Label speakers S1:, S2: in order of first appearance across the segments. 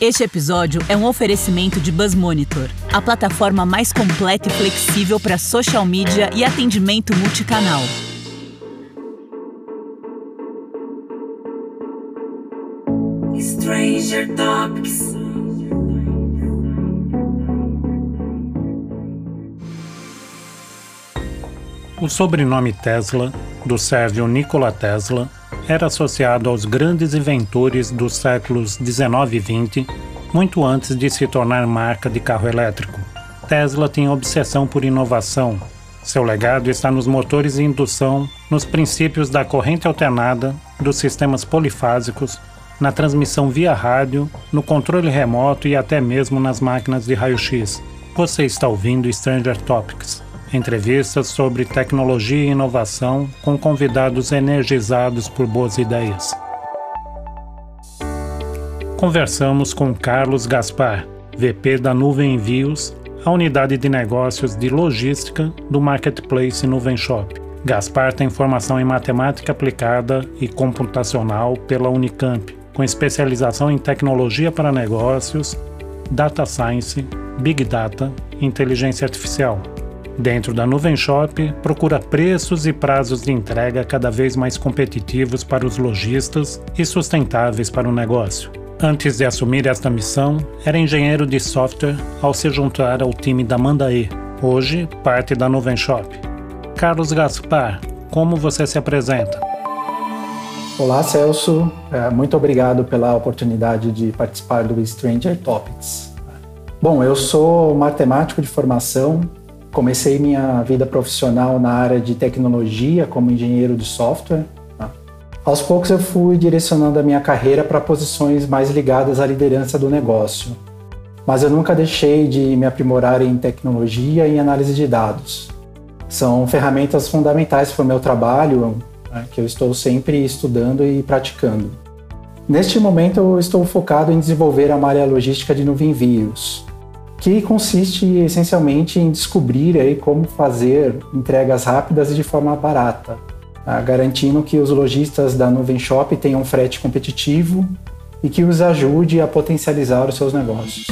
S1: Este episódio é um oferecimento de Buzz Monitor, a plataforma mais completa e flexível para social media e atendimento multicanal.
S2: Stranger Topics.
S3: O sobrenome Tesla, do sérvio Nikola Tesla, era associado aos grandes inventores dos séculos 19 e 20, muito antes de se tornar marca de carro elétrico. Tesla tinha obsessão por inovação. Seu legado está nos motores de indução, nos princípios da corrente alternada, dos sistemas polifásicos, na transmissão via rádio, no controle remoto e até mesmo nas máquinas de raio-x. Você está ouvindo Stranger Topics entrevistas sobre tecnologia e inovação com convidados energizados por boas ideias. Conversamos com Carlos Gaspar, VP da Nuvem Envios, a unidade de negócios de logística do Marketplace Nuvem Shop. Gaspar tem formação em matemática aplicada e computacional pela Unicamp, com especialização em tecnologia para negócios, data science, big data e inteligência artificial. Dentro da Nuvem Shop, procura preços e prazos de entrega cada vez mais competitivos para os lojistas e sustentáveis para o negócio. Antes de assumir esta missão, era engenheiro de software ao se juntar ao time da Mandae, hoje parte da Nuvem Shop. Carlos Gaspar, como você se apresenta?
S4: Olá, Celso. É, muito obrigado pela oportunidade de participar do Stranger Topics. Bom, eu sou matemático de formação, Comecei minha vida profissional na área de tecnologia como engenheiro de software. Tá? Aos poucos eu fui direcionando a minha carreira para posições mais ligadas à liderança do negócio. Mas eu nunca deixei de me aprimorar em tecnologia e análise de dados. São ferramentas fundamentais para o meu trabalho, né, que eu estou sempre estudando e praticando. Neste momento, eu estou focado em desenvolver a malha logística de nuvem envios, que consiste essencialmente em descobrir aí como fazer entregas rápidas e de forma barata, tá? garantindo que os lojistas da Nuvem Shop tenham um frete competitivo e que os ajude a potencializar os seus negócios.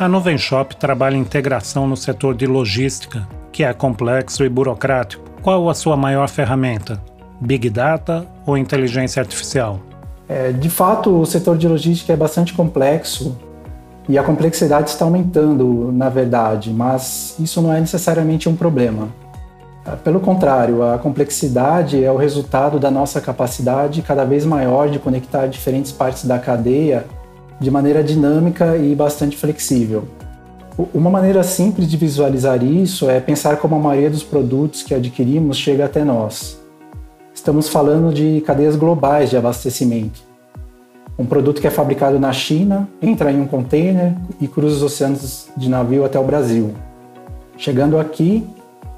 S3: A Nuvem Shop trabalha integração no setor de logística, que é complexo e burocrático. Qual a sua maior ferramenta? Big Data ou inteligência artificial?
S4: É, de fato, o setor de logística é bastante complexo e a complexidade está aumentando, na verdade, mas isso não é necessariamente um problema. Pelo contrário, a complexidade é o resultado da nossa capacidade cada vez maior de conectar diferentes partes da cadeia de maneira dinâmica e bastante flexível. Uma maneira simples de visualizar isso é pensar como a maioria dos produtos que adquirimos chega até nós. Estamos falando de cadeias globais de abastecimento um produto que é fabricado na China entra em um container e cruza os oceanos de navio até o Brasil. Chegando aqui,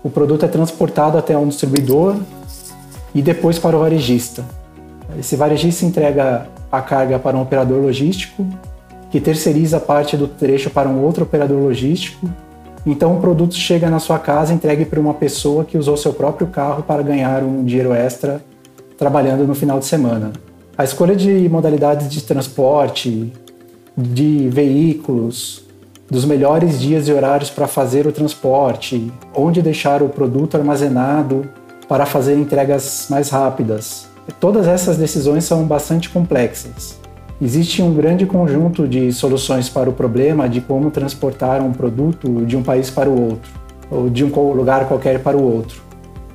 S4: o produto é transportado até um distribuidor e depois para o varejista. Esse varejista entrega a carga para um operador logístico, que terceiriza parte do trecho para um outro operador logístico. Então o produto chega na sua casa entregue por uma pessoa que usou seu próprio carro para ganhar um dinheiro extra trabalhando no final de semana. A escolha de modalidades de transporte, de veículos, dos melhores dias e horários para fazer o transporte, onde deixar o produto armazenado para fazer entregas mais rápidas. Todas essas decisões são bastante complexas. Existe um grande conjunto de soluções para o problema de como transportar um produto de um país para o outro, ou de um lugar qualquer para o outro.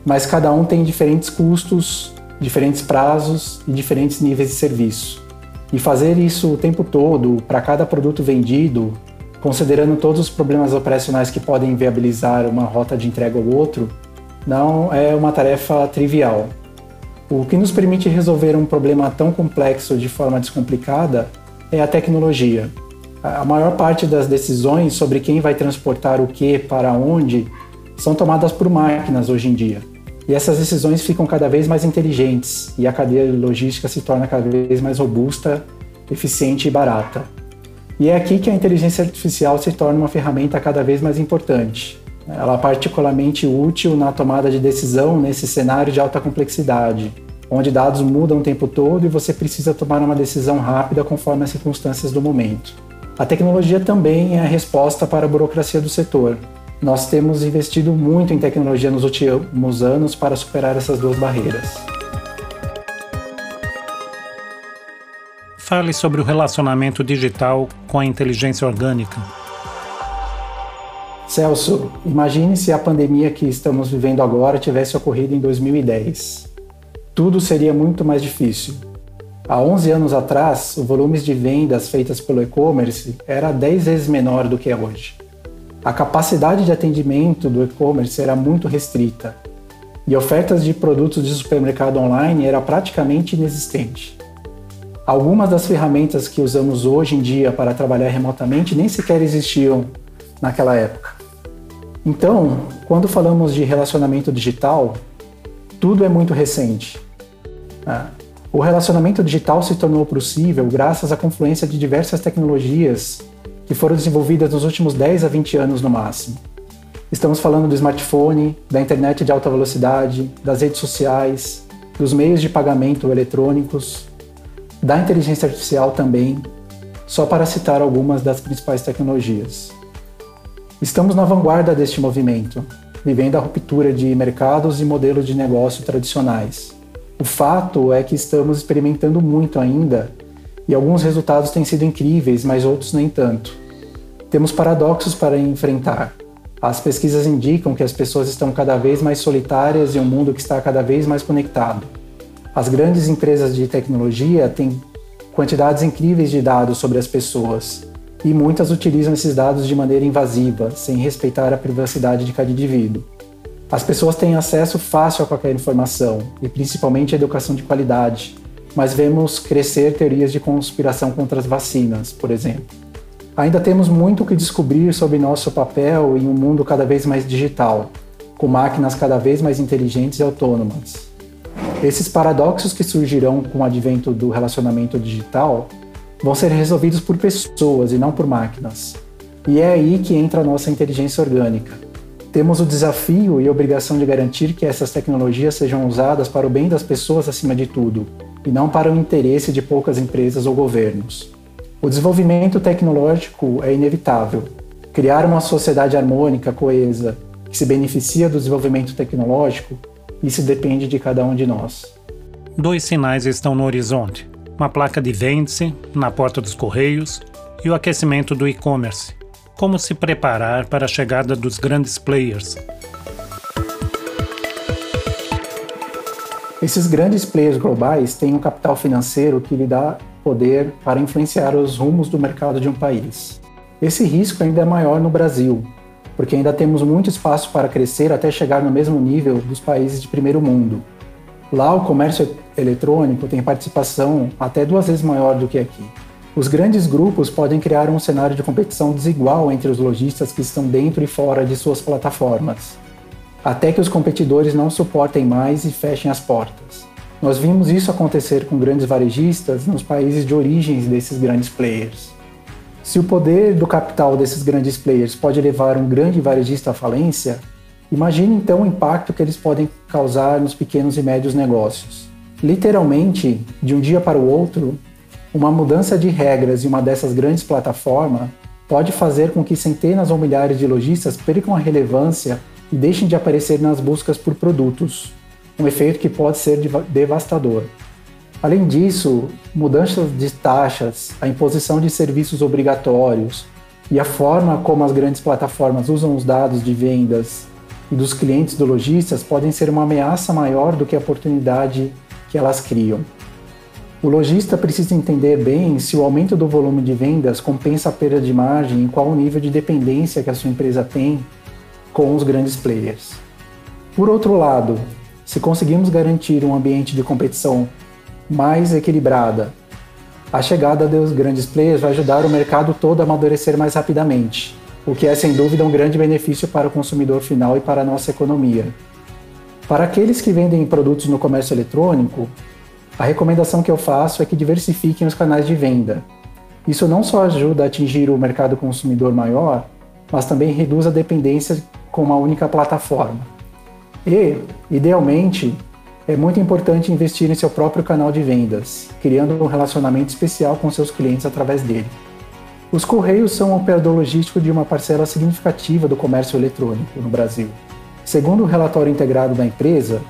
S4: Mas cada um tem diferentes custos, diferentes prazos e diferentes níveis de serviço. E fazer isso o tempo todo para cada produto vendido, considerando todos os problemas operacionais que podem viabilizar uma rota de entrega ou outro, não é uma tarefa trivial. O que nos permite resolver um problema tão complexo de forma descomplicada é a tecnologia. A maior parte das decisões sobre quem vai transportar o que para onde são tomadas por máquinas hoje em dia. E essas decisões ficam cada vez mais inteligentes e a cadeia logística se torna cada vez mais robusta, eficiente e barata. E é aqui que a inteligência artificial se torna uma ferramenta cada vez mais importante. Ela é particularmente útil na tomada de decisão nesse cenário de alta complexidade. onde dados mudam o tempo todo e você precisa tomar uma decisão rápida conforme as circunstâncias do momento. A tecnologia também é a resposta para a burocracia do setor. Nós temos investido muito em tecnologia nos últimos anos para superar essas duas barreiras.
S3: Fale sobre o relacionamento digital com a inteligência orgânica.
S4: Celso, imagine se a pandemia que estamos vivendo agora tivesse ocorrido em 2010 tudo seria muito mais difícil. Há 11 anos atrás, o volume de vendas feitas pelo e-commerce era 10 vezes menor do que é hoje. A capacidade de atendimento do e-commerce era muito restrita e ofertas de produtos de supermercado online era praticamente inexistente. Algumas das ferramentas que usamos hoje em dia para trabalhar remotamente nem sequer existiam naquela época. Então, quando falamos de relacionamento digital, tudo é muito recente é. O relacionamento digital se tornou possível graças à confluência de diversas tecnologias que foram desenvolvidas nos últimos 10 a 20 anos no máximo. Estamos falando do smartphone, da internet de alta velocidade, das redes sociais, dos meios de pagamento eletrônicos, da inteligência artificial também, só para citar algumas das principais tecnologias. Estamos na vanguarda deste movimento, vivendo a ruptura de mercados e modelos de negócio tradicionais o fato é que estamos experimentando muito ainda e alguns resultados têm sido incríveis, mas outros nem tanto. Temos paradoxos para enfrentar. As pesquisas indicam que as pessoas estão cada vez mais solitárias em um mundo que está cada vez mais conectado. As grandes empresas de tecnologia têm quantidades incríveis de dados sobre as pessoas e muitas utilizam esses dados de maneira invasiva, sem respeitar a privacidade de cada indivíduo. As pessoas têm acesso fácil a qualquer informação, e principalmente a educação de qualidade, mas vemos crescer teorias de conspiração contra as vacinas, por exemplo. Ainda temos muito o que descobrir sobre nosso papel em um mundo cada vez mais digital, com máquinas cada vez mais inteligentes e autônomas. Esses paradoxos que surgirão com o advento do relacionamento digital vão ser resolvidos por pessoas e não por máquinas. E é aí que entra a nossa inteligência orgânica temos o desafio e a obrigação de garantir que essas tecnologias sejam usadas para o bem das pessoas acima de tudo, e não para o interesse de poucas empresas ou governos. O desenvolvimento tecnológico é inevitável. Criar uma sociedade harmônica, coesa, que se beneficia do desenvolvimento tecnológico, isso depende de cada um de nós.
S3: Dois sinais estão no horizonte: uma placa de vende-se na porta dos correios e o aquecimento do e-commerce como se preparar para a chegada dos grandes players.
S4: Esses grandes players globais têm um capital financeiro que lhe dá poder para influenciar os rumos do mercado de um país. Esse risco ainda é maior no Brasil, porque ainda temos muito espaço para crescer até chegar no mesmo nível dos países de primeiro mundo. Lá, o comércio eletrônico tem participação até duas vezes maior do que aqui. Os grandes grupos podem criar um cenário de competição desigual entre os lojistas que estão dentro e fora de suas plataformas, até que os competidores não suportem mais e fechem as portas. Nós vimos isso acontecer com grandes varejistas nos países de origem desses grandes players. Se o poder do capital desses grandes players pode levar um grande varejista à falência, imagine então o impacto que eles podem causar nos pequenos e médios negócios. Literalmente, de um dia para o outro, uma mudança de regras em uma dessas grandes plataformas pode fazer com que centenas ou milhares de lojistas percam a relevância e deixem de aparecer nas buscas por produtos, um efeito que pode ser devastador. Além disso, mudanças de taxas, a imposição de serviços obrigatórios e a forma como as grandes plataformas usam os dados de vendas e dos clientes do lojistas podem ser uma ameaça maior do que a oportunidade que elas criam. O lojista precisa entender bem se o aumento do volume de vendas compensa a perda de margem e qual o nível de dependência que a sua empresa tem com os grandes players. Por outro lado, se conseguimos garantir um ambiente de competição mais equilibrada, a chegada dos grandes players vai ajudar o mercado todo a amadurecer mais rapidamente, o que é sem dúvida um grande benefício para o consumidor final e para a nossa economia. Para aqueles que vendem produtos no comércio eletrônico, a recomendação que eu faço é que diversifiquem os canais de venda. Isso não só ajuda a atingir o mercado consumidor maior, mas também reduz a dependência com uma única plataforma. E, idealmente, é muito importante investir em seu próprio canal de vendas, criando um relacionamento especial com seus clientes através dele. Os Correios são um operador logístico de uma parcela significativa do comércio eletrônico no Brasil. Segundo o relatório integrado da empresa,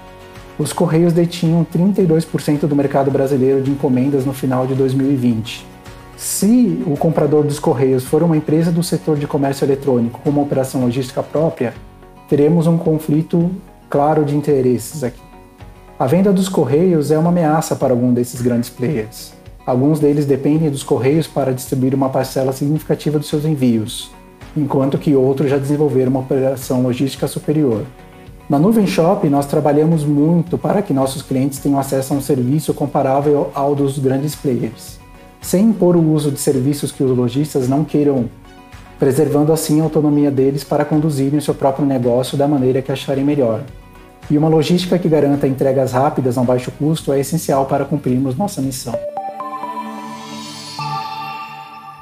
S4: os Correios detinham 32% do mercado brasileiro de encomendas no final de 2020. Se o comprador dos Correios for uma empresa do setor de comércio eletrônico com uma operação logística própria, teremos um conflito claro de interesses aqui. A venda dos Correios é uma ameaça para algum desses grandes players. Alguns deles dependem dos Correios para distribuir uma parcela significativa dos seus envios, enquanto que outros já desenvolveram uma operação logística superior. Na Nuvem Shop, nós trabalhamos muito para que nossos clientes tenham acesso a um serviço comparável ao dos grandes players, sem impor o uso de serviços que os lojistas não queiram, preservando assim a autonomia deles para conduzirem o seu próprio negócio da maneira que acharem melhor. E uma logística que garanta entregas rápidas a um baixo custo é essencial para cumprirmos nossa missão.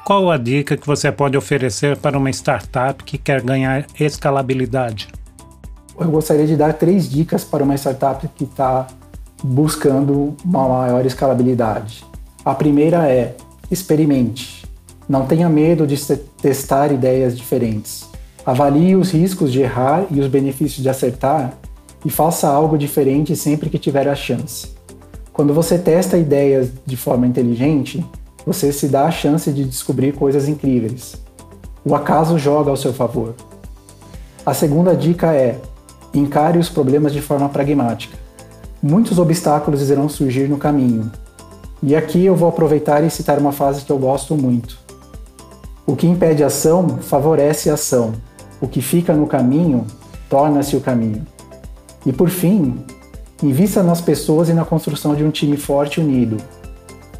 S3: Qual a dica que você pode oferecer para uma startup que quer ganhar escalabilidade?
S4: Eu gostaria de dar três dicas para uma startup que está buscando uma maior escalabilidade. A primeira é experimente. Não tenha medo de testar ideias diferentes. Avalie os riscos de errar e os benefícios de acertar e faça algo diferente sempre que tiver a chance. Quando você testa ideias de forma inteligente, você se dá a chance de descobrir coisas incríveis. O acaso joga ao seu favor. A segunda dica é: encare os problemas de forma pragmática. Muitos obstáculos irão surgir no caminho. E aqui eu vou aproveitar e citar uma frase que eu gosto muito. O que impede ação favorece a ação. O que fica no caminho torna-se o caminho. E por fim, invista nas pessoas e na construção de um time forte e unido,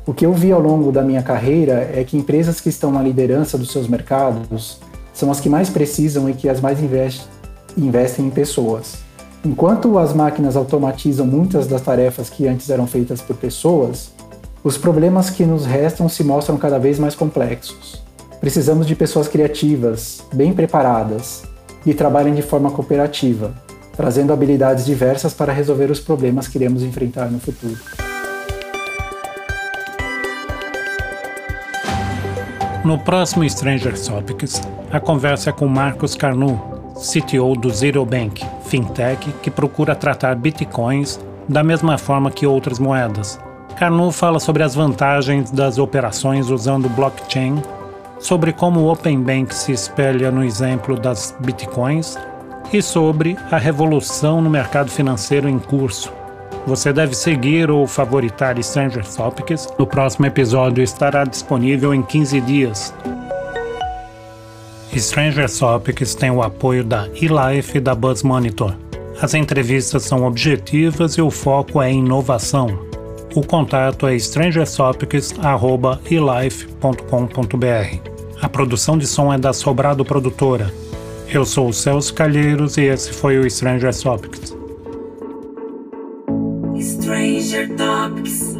S4: o que eu vi ao longo da minha carreira é que empresas que estão na liderança dos seus mercados são as que mais precisam e que as mais investem em pessoas. Enquanto as máquinas automatizam muitas das tarefas que antes eram feitas por pessoas, os problemas que nos restam se mostram cada vez mais complexos. Precisamos de pessoas criativas, bem preparadas e trabalhem de forma cooperativa, trazendo habilidades diversas para resolver os problemas que iremos enfrentar no futuro.
S3: No próximo Stranger Topics, a conversa é com Marcos Carnu, CTO do Zero Bank, fintech que procura tratar bitcoins da mesma forma que outras moedas. Carnu fala sobre as vantagens das operações usando blockchain, sobre como o Open Bank se espelha no exemplo das bitcoins e sobre a revolução no mercado financeiro em curso. Você deve seguir ou favoritar Stranger Topics. O próximo episódio estará disponível em 15 dias. Stranger Topics tem o apoio da eLife e da Buzz Monitor. As entrevistas são objetivas e o foco é inovação. O contato é strangertopics.elife.com.br. A produção de som é da Sobrado Produtora. Eu sou o Celso Calheiros e esse foi o Stranger Topics. Stranger Topics.